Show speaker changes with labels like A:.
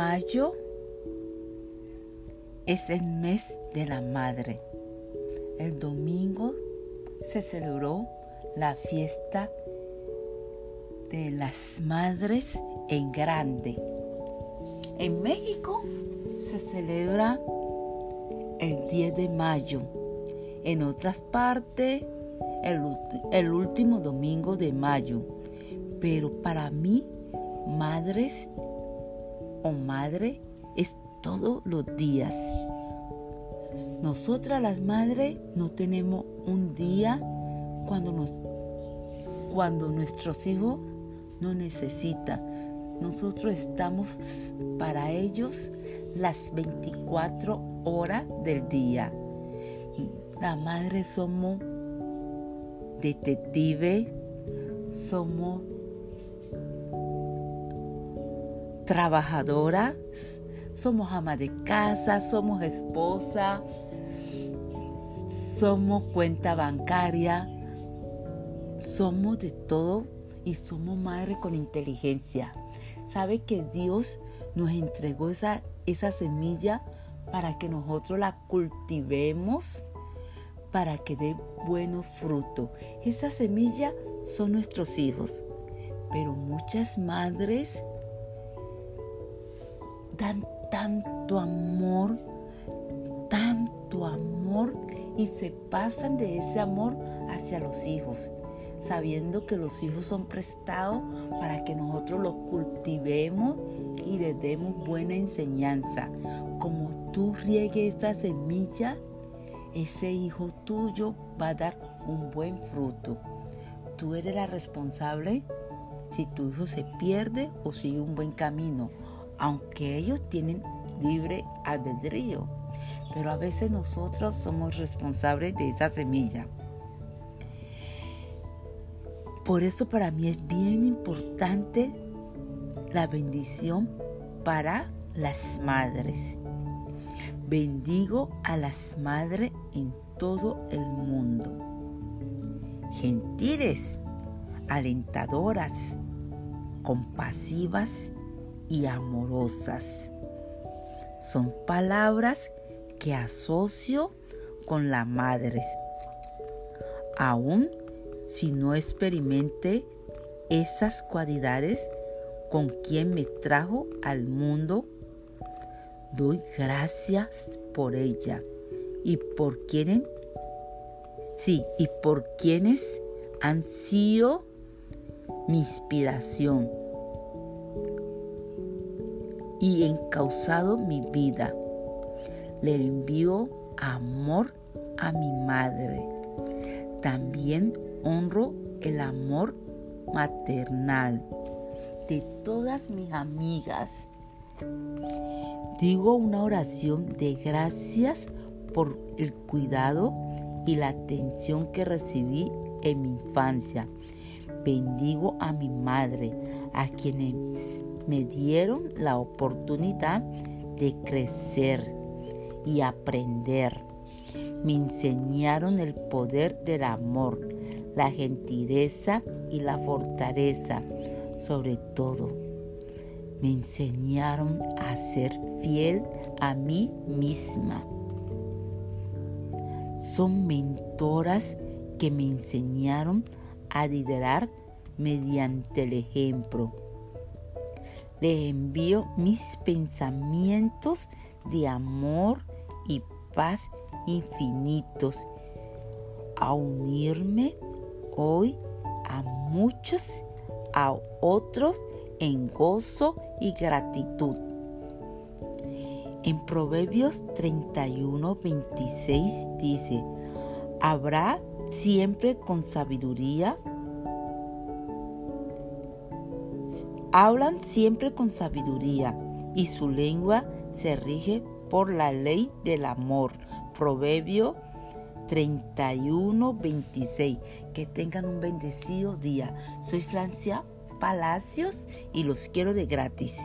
A: mayo es el mes de la madre. El domingo se celebró la fiesta de las madres en grande. En México se celebra el 10 de mayo. En otras partes, el, el último domingo de mayo. Pero para mí, madres o madre es todos los días. Nosotras las madres no tenemos un día cuando, nos, cuando nuestros hijos no necesitan. Nosotros estamos para ellos las 24 horas del día. La madre somos detective, somos trabajadoras, somos ama de casa, somos esposa, somos cuenta bancaria, somos de todo y somos madre con inteligencia. Sabe que Dios nos entregó esa, esa semilla para que nosotros la cultivemos, para que dé buenos fruto. Esa semilla son nuestros hijos, pero muchas madres dan tanto amor, tanto amor y se pasan de ese amor hacia los hijos, sabiendo que los hijos son prestados para que nosotros los cultivemos y les demos buena enseñanza. Como tú riegues esta semilla, ese hijo tuyo va a dar un buen fruto. Tú eres la responsable si tu hijo se pierde o sigue un buen camino aunque ellos tienen libre albedrío. Pero a veces nosotros somos responsables de esa semilla. Por eso para mí es bien importante la bendición para las madres. Bendigo a las madres en todo el mundo. Gentiles, alentadoras, compasivas y amorosas. Son palabras que asocio con la madre. Aún si no experimente esas cualidades con quien me trajo al mundo, doy gracias por ella y por quienes, sí, y por quienes han sido mi inspiración y encausado mi vida. Le envío amor a mi madre. También honro el amor maternal de todas mis amigas. Digo una oración de gracias por el cuidado y la atención que recibí en mi infancia. Bendigo a mi madre, a quienes me dieron la oportunidad de crecer y aprender. Me enseñaron el poder del amor, la gentileza y la fortaleza. Sobre todo, me enseñaron a ser fiel a mí misma. Son mentoras que me enseñaron a liderar mediante el ejemplo le envío mis pensamientos de amor y paz infinitos a unirme hoy a muchos, a otros en gozo y gratitud. En Proverbios 31, 26 dice, habrá siempre con sabiduría Hablan siempre con sabiduría y su lengua se rige por la ley del amor. Proverbio 31, 26. Que tengan un bendecido día. Soy Francia Palacios y los quiero de gratis.